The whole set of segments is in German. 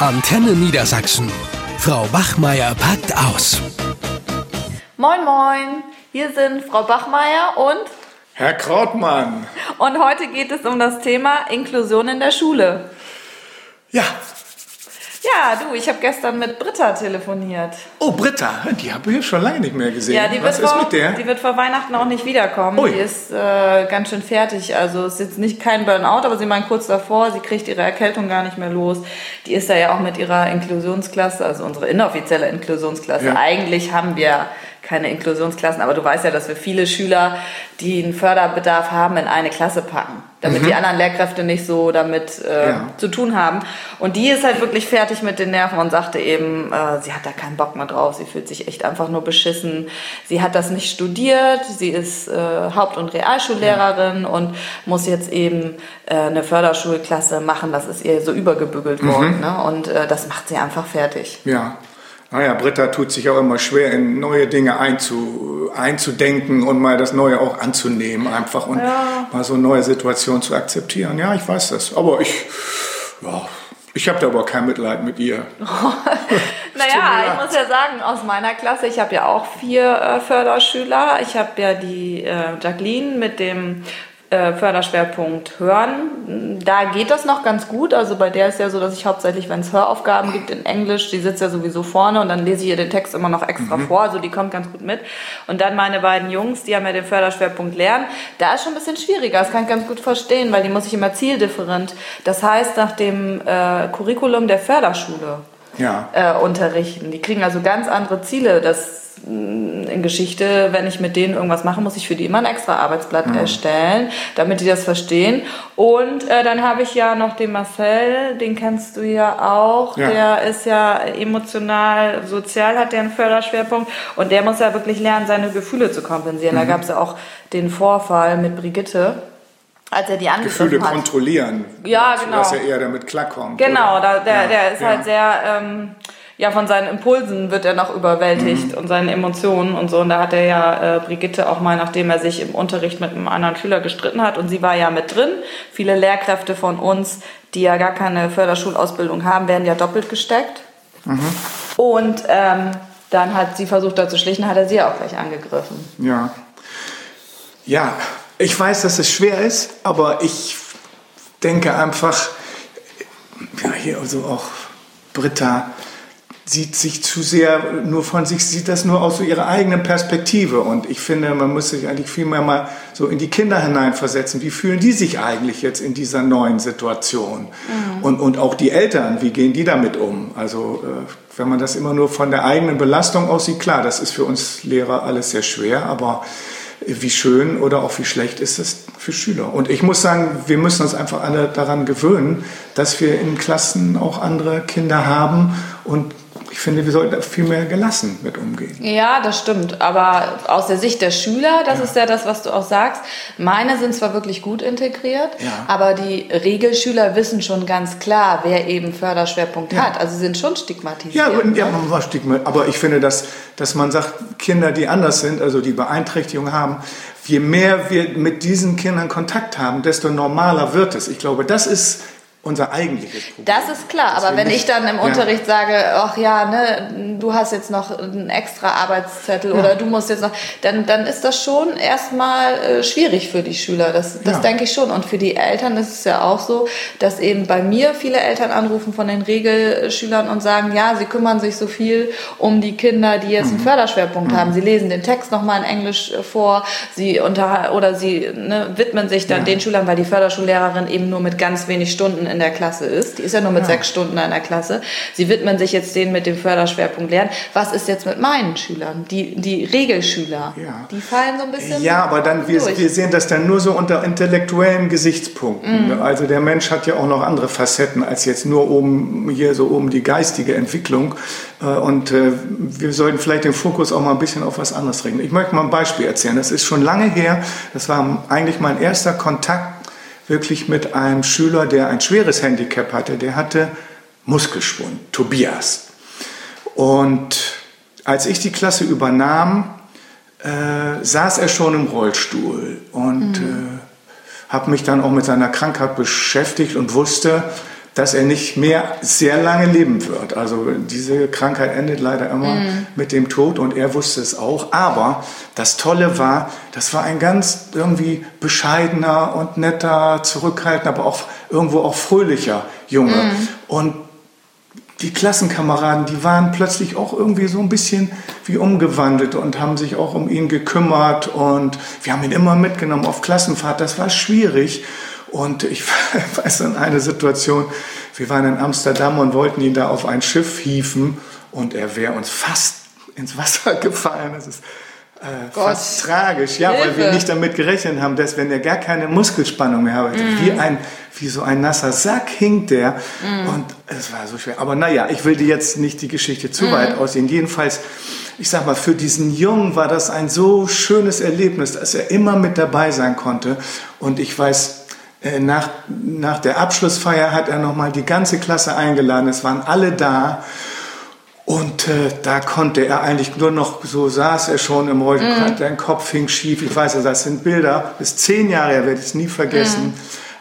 Antenne Niedersachsen. Frau Bachmeier packt aus. Moin, moin. Hier sind Frau Bachmeier und Herr Krautmann. Und heute geht es um das Thema Inklusion in der Schule. Ja. Ja, du, ich habe gestern mit Britta telefoniert. Oh, Britta, die habe ich schon lange nicht mehr gesehen. Ja, die Was wird, ist vor, mit der? die wird vor Weihnachten auch nicht wiederkommen. Ui. Die ist äh, ganz schön fertig. Also ist jetzt nicht kein Burnout, aber sie meint kurz davor, sie kriegt ihre Erkältung gar nicht mehr los. Die ist da ja auch mit ihrer Inklusionsklasse, also unsere inoffizielle Inklusionsklasse. Ja. Eigentlich haben wir keine Inklusionsklassen, aber du weißt ja, dass wir viele Schüler, die einen Förderbedarf haben, in eine Klasse packen, damit die anderen Lehrkräfte nicht so damit äh, Mhm. Ja. zu tun haben. Und die ist halt wirklich fertig mit den Nerven und sagte eben, äh, sie hat da keinen Bock mehr drauf, sie fühlt sich echt einfach nur beschissen. Sie hat das nicht studiert, sie ist äh, Haupt- und Realschullehrerin und muss jetzt eben äh, eine Förderschulklasse machen, das ist ihr so übergebügelt worden. Mhm. Ne? Und äh, das macht sie einfach fertig. Ja. Naja, Britta tut sich auch immer schwer, in neue Dinge einzu, einzudenken und mal das Neue auch anzunehmen einfach und mal so neue Situationen zu akzeptieren. Ja, ich weiß das. Aber ich, ja, ich habe da aber kein Mitleid mit ihr. Naja, ich muss ja sagen, aus meiner Klasse, ich habe ja auch vier äh, Förderschüler. Ich habe ja die äh, Jacqueline mit dem äh, Förderschwerpunkt Hören. Da geht das noch ganz gut. Also bei der ist ja so, dass ich hauptsächlich, wenn es Höraufgaben gibt in Englisch, die sitzt ja sowieso vorne und dann lese ich ihr den Text immer noch extra vor. Also die kommt ganz gut mit. Und dann meine beiden Jungs, die haben ja den Förderschwerpunkt Lernen. Da ist schon ein bisschen schwieriger. Das kann ich ganz gut verstehen, weil die muss ich immer zieldifferent. Das heißt, nach dem äh, Curriculum der Förderschule Ja. äh, unterrichten. Die kriegen also ganz andere Ziele. Das mh, in Geschichte, wenn ich mit denen irgendwas mache, muss ich für die immer ein extra Arbeitsblatt Mhm. erstellen, damit die das verstehen. Und äh, dann habe ich ja noch den Marcel, den kennst du ja auch. Ja. Der ist ja emotional, sozial hat der einen Förderschwerpunkt und der muss ja wirklich lernen, seine Gefühle zu kompensieren. Mhm. Da gab es ja auch den Vorfall mit Brigitte. Als er die angegriffen Gefühle hat. kontrollieren. Ja, so, genau. Dass er eher damit klarkommt. Genau, oder? da, der, Ja, der ist ja. halt sehr, ähm, ja, von seinen Impulsen wird er noch überwältigt Mhm. und seinen Emotionen und so. Und da hat er ja äh, Brigitte auch mal, nachdem er sich im Unterricht mit einem anderen Schüler gestritten hat und sie war ja mit drin. Viele Lehrkräfte von uns, die ja gar keine Förderschulausbildung haben, werden ja doppelt gesteckt. Mhm. Und ähm, dann hat sie versucht, da zu schlichten, hat er sie auch gleich angegriffen. Ja. Ja, ich weiß, dass es schwer ist, aber ich denke einfach, ja, hier also auch Britta sieht sich zu sehr nur von sich, sieht das nur aus so ihrer eigenen Perspektive. Und ich finde, man muss sich eigentlich viel mehr mal so in die Kinder hineinversetzen. Wie fühlen die sich eigentlich jetzt in dieser neuen Situation? Und, und auch die Eltern, wie gehen die damit um? Also, äh, wenn man das immer nur von der eigenen Belastung aussieht, klar, das ist für uns Lehrer alles sehr schwer, aber wie schön oder auch wie schlecht ist es für Schüler. Und ich muss sagen, wir müssen uns einfach alle daran gewöhnen, dass wir in Klassen auch andere Kinder haben und finde, wir sollten da viel mehr gelassen mit umgehen. Ja, das stimmt. Aber aus der Sicht der Schüler, das ist ja das, was du auch sagst. Meine sind zwar wirklich gut integriert, Ja. aber die Regelschüler wissen schon ganz klar, wer eben Förderschwerpunkt Ja. hat. Also sie sind schon stigmatisiert. Ja, und, ja ne? man war Stigma. Aber ich finde, dass, dass man sagt, Kinder, die anders sind, also die Beeinträchtigung haben, je mehr wir mit diesen Kindern Kontakt haben, desto normaler wird es. Ich glaube, das ist unser eigentliches Problem. Das ist klar, aber wenn ich dann im Ja. Unterricht sage, ach ja, ne, du hast jetzt noch einen extra Arbeitszettel oder du musst jetzt noch, dann, dann ist das schon erstmal äh, schwierig für die Schüler. Das, das Ja. denke ich schon. Und für die Eltern ist es ja auch so, dass eben bei mir viele Eltern anrufen von den Regelschülern und sagen, ja, sie kümmern sich so viel um die Kinder, die jetzt einen Mhm. Förderschwerpunkt haben. Sie lesen den Text nochmal in Englisch äh, vor, sie unter oder sie ne, widmen sich dann Ja. den Schülern, weil die Förderschullehrerin eben nur mit ganz wenig Stunden in der Klasse ist. Die ist ja nur mit sechs Stunden in der Klasse. Sie widmen sich jetzt denen mit dem Förderschwerpunkt Lernen. Was ist jetzt mit meinen Schülern? Die, die Regelschüler, Ja. die fallen so ein bisschen Ja, aber dann, wir, durch. wir sehen das dann nur so unter intellektuellen Gesichtspunkten. Also der Mensch hat ja auch noch andere Facetten als jetzt nur oben, hier so oben die geistige Entwicklung. Äh, Und äh, wir sollten vielleicht den Fokus auch mal ein bisschen auf was anderes richten. Ich möchte mal ein Beispiel erzählen. Das ist schon lange her. Das war eigentlich mein erster Kontakt wirklich mit einem Schüler, der ein schweres Handicap hatte. Der hatte Muskelschwund, Tobias. Und als ich die Klasse übernahm, äh, saß er schon im Rollstuhl und äh, habe mich dann auch mit seiner Krankheit beschäftigt und wusste, dass er nicht mehr sehr lange leben wird. Also diese Krankheit endet leider immer mm. mit dem Tod und er wusste es auch. Aber das Tolle war, das war ein ganz irgendwie bescheidener und netter, zurückhaltender, aber auch irgendwo auch fröhlicher Junge. Mm. Und die Klassenkameraden, die waren plötzlich auch irgendwie so ein bisschen wie umgewandelt und haben sich auch um ihn gekümmert und wir haben ihn immer mitgenommen auf Klassenfahrt. Das war schwierig und ich weiß an eine Situation, wir waren in Amsterdam und wollten ihn da auf ein Schiff hieven und er wäre uns fast ins Wasser gefallen. Das ist äh, fast tragisch, ja, Hilfe. weil wir nicht damit gerechnet haben, dass wenn er gar keine Muskelspannung mehr hat, mm. wie, ein, wie so ein nasser Sack hinkt der. Mm. Und es war so schwer. Aber naja, ich will dir jetzt nicht die Geschichte zu mm. weit aussehen. Jedenfalls, ich sag mal, für diesen Jungen war das ein so schönes Erlebnis, dass er immer mit dabei sein konnte. Und ich weiß, nach, nach der Abschlussfeier hat er nochmal die ganze Klasse eingeladen. Es waren alle da. Und äh, da konnte er eigentlich nur noch, so saß er schon im Rollstuhl, mm. sein Kopf hing schief. Ich weiß, das sind Bilder, ist zehn Jahre werde ich es nie vergessen. Mm.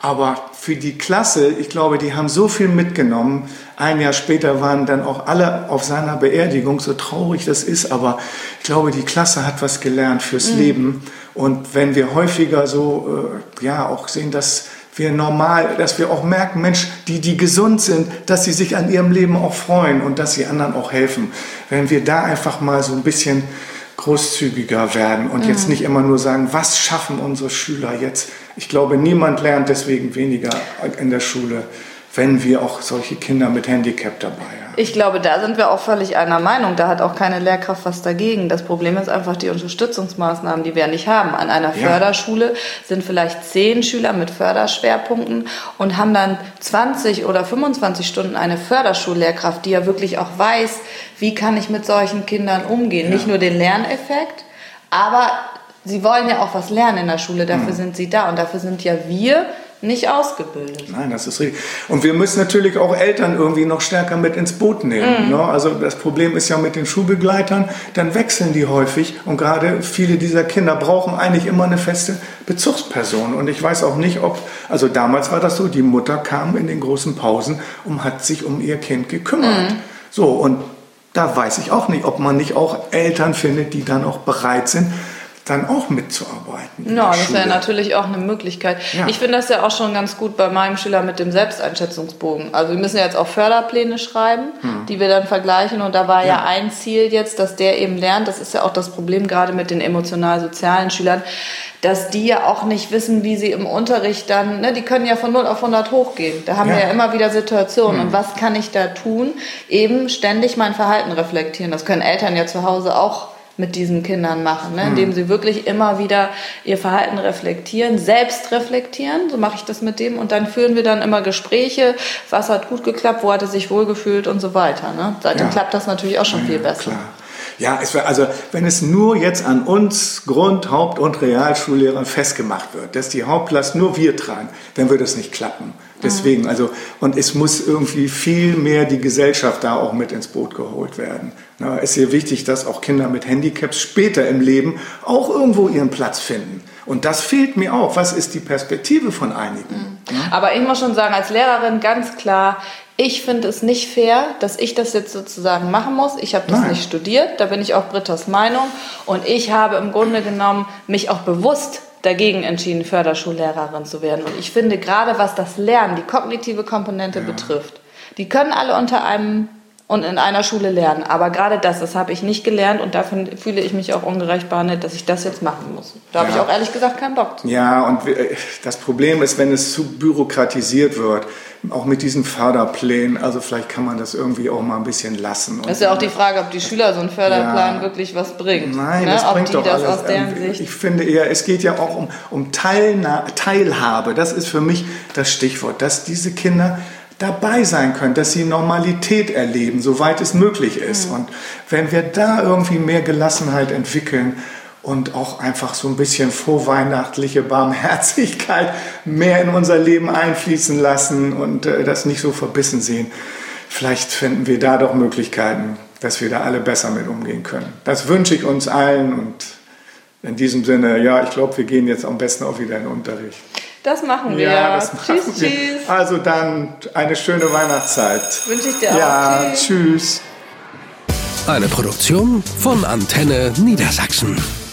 Aber für die Klasse, ich glaube, die haben so viel mitgenommen. Ein Jahr später waren dann auch alle auf seiner Beerdigung, so traurig das ist. Aber ich glaube, die Klasse hat was gelernt fürs mm. Leben. Und wenn wir häufiger so, äh, ja, auch sehen, dass wir normal, dass wir auch merken, Mensch, die, die gesund sind, dass sie sich an ihrem Leben auch freuen und dass sie anderen auch helfen. Wenn wir da einfach mal so ein bisschen großzügiger werden und mhm. jetzt nicht immer nur sagen, was schaffen unsere Schüler jetzt? Ich glaube, niemand lernt deswegen weniger in der Schule, wenn wir auch solche Kinder mit Handicap dabei haben. Ich glaube, da sind wir auch völlig einer Meinung. Da hat auch keine Lehrkraft was dagegen. Das Problem ist einfach die Unterstützungsmaßnahmen, die wir nicht haben. An einer ja. Förderschule sind vielleicht zehn Schüler mit Förderschwerpunkten und haben dann 20 oder 25 Stunden eine Förderschullehrkraft, die ja wirklich auch weiß, wie kann ich mit solchen Kindern umgehen. Ja. Nicht nur den Lerneffekt, aber sie wollen ja auch was lernen in der Schule. Dafür mhm. sind sie da und dafür sind ja wir nicht ausgebildet. Nein, das ist richtig. Und wir müssen natürlich auch Eltern irgendwie noch stärker mit ins Boot nehmen. Mhm. Ne? Also das Problem ist ja mit den Schulbegleitern, dann wechseln die häufig und gerade viele dieser Kinder brauchen eigentlich immer eine feste Bezugsperson. Und ich weiß auch nicht, ob, also damals war das so, die Mutter kam in den großen Pausen und hat sich um ihr Kind gekümmert. Mhm. So, und da weiß ich auch nicht, ob man nicht auch Eltern findet, die dann auch bereit sind, dann auch mitzuarbeiten. Ja, das wäre natürlich auch eine Möglichkeit. Ja. Ich finde das ja auch schon ganz gut bei meinem Schüler mit dem Selbsteinschätzungsbogen. Also wir müssen ja jetzt auch Förderpläne schreiben, hm. die wir dann vergleichen. Und da war ja. ja ein Ziel jetzt, dass der eben lernt, das ist ja auch das Problem gerade mit den emotional-sozialen Schülern, dass die ja auch nicht wissen, wie sie im Unterricht dann, ne, die können ja von 0 auf 100 hochgehen. Da haben ja. wir ja immer wieder Situationen. Hm. Und was kann ich da tun? Eben ständig mein Verhalten reflektieren. Das können Eltern ja zu Hause auch mit diesen Kindern machen, ne? indem sie wirklich immer wieder ihr Verhalten reflektieren, selbst reflektieren, so mache ich das mit dem und dann führen wir dann immer Gespräche, was hat gut geklappt, wo hat er sich wohlgefühlt und so weiter. Ne? Seitdem ja. klappt das natürlich auch schon ja, viel besser. Klar. Ja, es wär, also wenn es nur jetzt an uns Grund-, Haupt- und Realschullehrern festgemacht wird, dass die Hauptlast nur wir tragen, dann würde es nicht klappen. Deswegen, also, und es muss irgendwie viel mehr die Gesellschaft da auch mit ins Boot geholt werden. Na, ist hier wichtig, dass auch Kinder mit Handicaps später im Leben auch irgendwo ihren Platz finden. Und das fehlt mir auch. Was ist die Perspektive von einigen? Mhm. Aber ich muss schon sagen, als Lehrerin ganz klar, ich finde es nicht fair, dass ich das jetzt sozusagen machen muss. Ich habe das Nein. nicht studiert, da bin ich auch Britta's Meinung. Und ich habe im Grunde genommen mich auch bewusst dagegen entschieden, Förderschullehrerin zu werden. Und ich finde, gerade was das Lernen, die kognitive Komponente ja. betrifft, die können alle unter einem und in einer Schule lernen. Aber gerade das, das habe ich nicht gelernt und dafür fühle ich mich auch ungerecht behandelt, dass ich das jetzt machen muss. Da ja. habe ich auch ehrlich gesagt keinen Bock zu. Ja, und das Problem ist, wenn es zu bürokratisiert wird, auch mit diesen Förderplänen, also vielleicht kann man das irgendwie auch mal ein bisschen lassen. Das ist ja auch die Frage, ob die Schüler so einen Förderplan ja. wirklich was bringt. Nein, ne? das ob bringt die doch das alles. aus deren Sicht. Ich finde eher, es geht ja auch um, um Teilhabe. Das ist für mich das Stichwort, dass diese Kinder dabei sein können, dass sie Normalität erleben, soweit es möglich ist. Mhm. Und wenn wir da irgendwie mehr Gelassenheit entwickeln und auch einfach so ein bisschen vorweihnachtliche Barmherzigkeit mehr in unser Leben einfließen lassen und äh, das nicht so verbissen sehen, vielleicht finden wir da doch Möglichkeiten, dass wir da alle besser mit umgehen können. Das wünsche ich uns allen und in diesem Sinne, ja, ich glaube, wir gehen jetzt am besten auch wieder in den Unterricht. Das machen wir. Ja, das machen tschüss, wir. tschüss. Also dann eine schöne Weihnachtszeit. Wünsche ich dir auch. Ja, Tschüss. tschüss. Eine Produktion von Antenne Niedersachsen.